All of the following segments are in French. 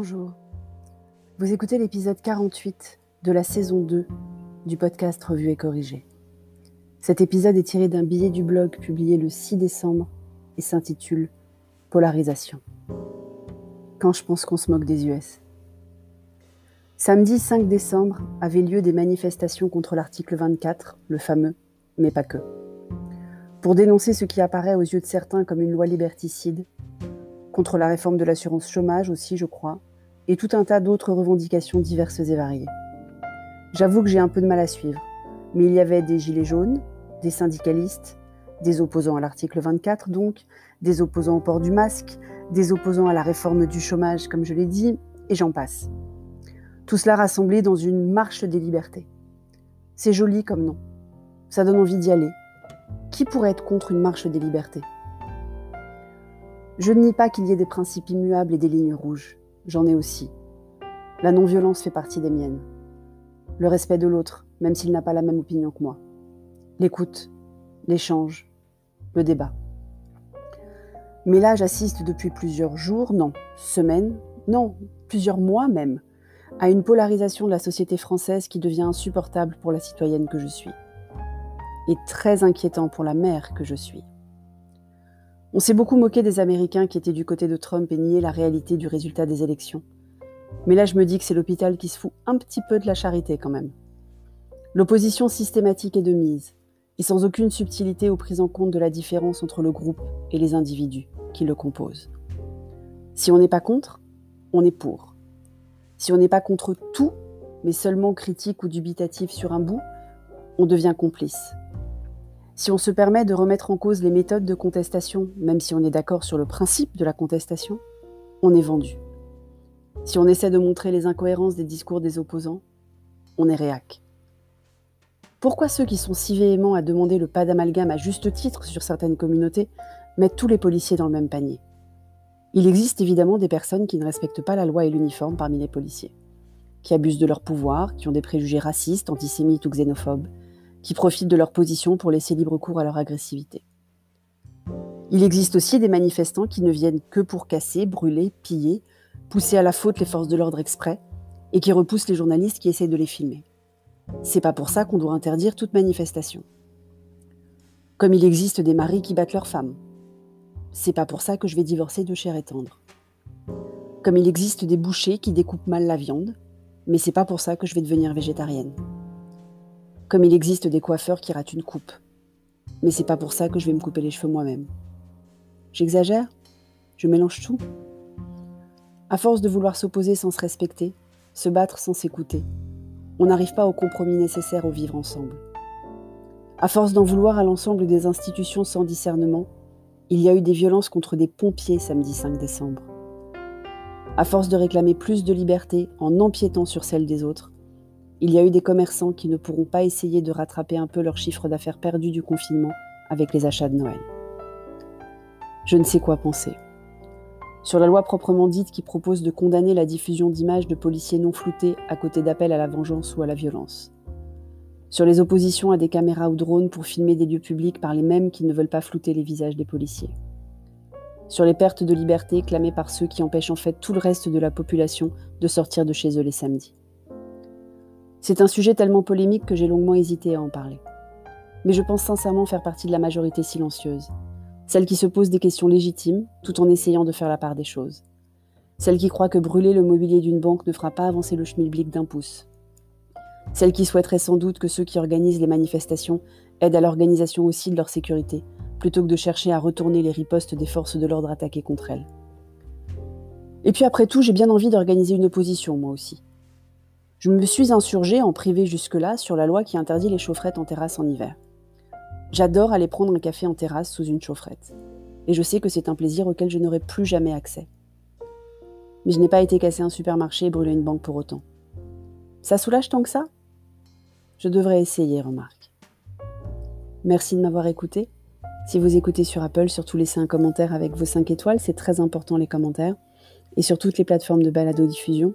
Bonjour. Vous écoutez l'épisode 48 de la saison 2 du podcast Revue et Corrigé. Cet épisode est tiré d'un billet du blog publié le 6 décembre et s'intitule Polarisation. Quand je pense qu'on se moque des US. Samedi 5 décembre avaient lieu des manifestations contre l'article 24, le fameux, mais pas que. Pour dénoncer ce qui apparaît aux yeux de certains comme une loi liberticide, contre la réforme de l'assurance chômage aussi, je crois, et tout un tas d'autres revendications diverses et variées. J'avoue que j'ai un peu de mal à suivre, mais il y avait des gilets jaunes, des syndicalistes, des opposants à l'article 24 donc, des opposants au port du masque, des opposants à la réforme du chômage, comme je l'ai dit, et j'en passe. Tout cela rassemblé dans une marche des libertés. C'est joli comme nom. Ça donne envie d'y aller. Qui pourrait être contre une marche des libertés? Je ne nie pas qu'il y ait des principes immuables et des lignes rouges. J'en ai aussi. La non-violence fait partie des miennes. Le respect de l'autre, même s'il n'a pas la même opinion que moi. L'écoute, l'échange, le débat. Mais là, j'assiste depuis plusieurs jours, non, semaines, non, plusieurs mois même, à une polarisation de la société française qui devient insupportable pour la citoyenne que je suis. Et très inquiétant pour la mère que je suis. On s'est beaucoup moqué des Américains qui étaient du côté de Trump et niaient la réalité du résultat des élections. Mais là, je me dis que c'est l'hôpital qui se fout un petit peu de la charité quand même. L'opposition systématique est de mise, et sans aucune subtilité ou prise en compte de la différence entre le groupe et les individus qui le composent. Si on n'est pas contre, on est pour. Si on n'est pas contre tout, mais seulement critique ou dubitatif sur un bout, on devient complice. Si on se permet de remettre en cause les méthodes de contestation, même si on est d'accord sur le principe de la contestation, on est vendu. Si on essaie de montrer les incohérences des discours des opposants, on est réac. Pourquoi ceux qui sont si véhéments à demander le pas d'amalgame à juste titre sur certaines communautés mettent tous les policiers dans le même panier? Il existe évidemment des personnes qui ne respectent pas la loi et l'uniforme parmi les policiers, qui abusent de leur pouvoir, qui ont des préjugés racistes, antisémites ou xénophobes, qui profitent de leur position pour laisser libre cours à leur agressivité. Il existe aussi des manifestants qui ne viennent que pour casser, brûler, piller, pousser à la faute les forces de l'ordre exprès, et qui repoussent les journalistes qui essaient de les filmer. C'est pas pour ça qu'on doit interdire toute manifestation. Comme il existe des maris qui battent leurs femmes, c'est pas pour ça que je vais divorcer de chair et tendre. Comme il existe des bouchers qui découpent mal la viande, mais c'est pas pour ça que je vais devenir végétarienne. Comme il existe des coiffeurs qui ratent une coupe, mais c'est pas pour ça que je vais me couper les cheveux moi-même. J'exagère? Je mélange tout? À force de vouloir s'opposer sans se respecter, se battre sans s'écouter, on n'arrive pas au compromis nécessaire au vivre ensemble. À force d'en vouloir à l'ensemble des institutions sans discernement, il y a eu des violences contre des pompiers samedi 5 décembre. À force de réclamer plus de liberté en empiétant sur celle des autres, il y a eu des commerçants qui ne pourront pas essayer de rattraper un peu leur chiffre d'affaires perdu du confinement avec les achats de Noël. Je ne sais quoi penser. Sur la loi proprement dite qui propose de condamner la diffusion d'images de policiers non floutés à côté d'appels à la vengeance ou à la violence sur les oppositions à des caméras ou drones pour filmer des lieux publics par les mêmes qui ne veulent pas flouter les visages des policiers, sur les pertes de liberté clamées par ceux qui empêchent en fait tout le reste de la population de sortir de chez eux les samedis. C'est un sujet tellement polémique que j'ai longuement hésité à en parler. Mais je pense sincèrement faire partie de la majorité silencieuse, celle qui se pose des questions légitimes tout en essayant de faire la part des choses, celle qui croit que brûler le mobilier d'une banque ne fera pas avancer le schmilblick d'un pouce, celle qui souhaiterait sans doute que ceux qui organisent les manifestations aident à l'organisation aussi de leur sécurité, plutôt que de chercher à retourner les ripostes des forces de l'ordre attaquées contre elles. Et puis après tout, j'ai bien envie d'organiser une opposition, moi aussi. Je me suis insurgée en privé jusque-là sur la loi qui interdit les chaufferettes en terrasse en hiver. J'adore aller prendre un café en terrasse sous une chaufferette. Et je sais que c'est un plaisir auquel je n'aurai plus jamais accès. Mais je n'ai pas été casser un supermarché et brûler une banque pour autant. Ça soulage tant que ça? Je devrais essayer, remarque. Merci de m'avoir écouté. Si vous écoutez sur Apple, surtout laissez un commentaire avec vos 5 étoiles, c'est très important les commentaires. Et sur toutes les plateformes de balado-diffusion,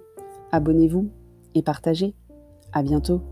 abonnez-vous et partagez. À bientôt.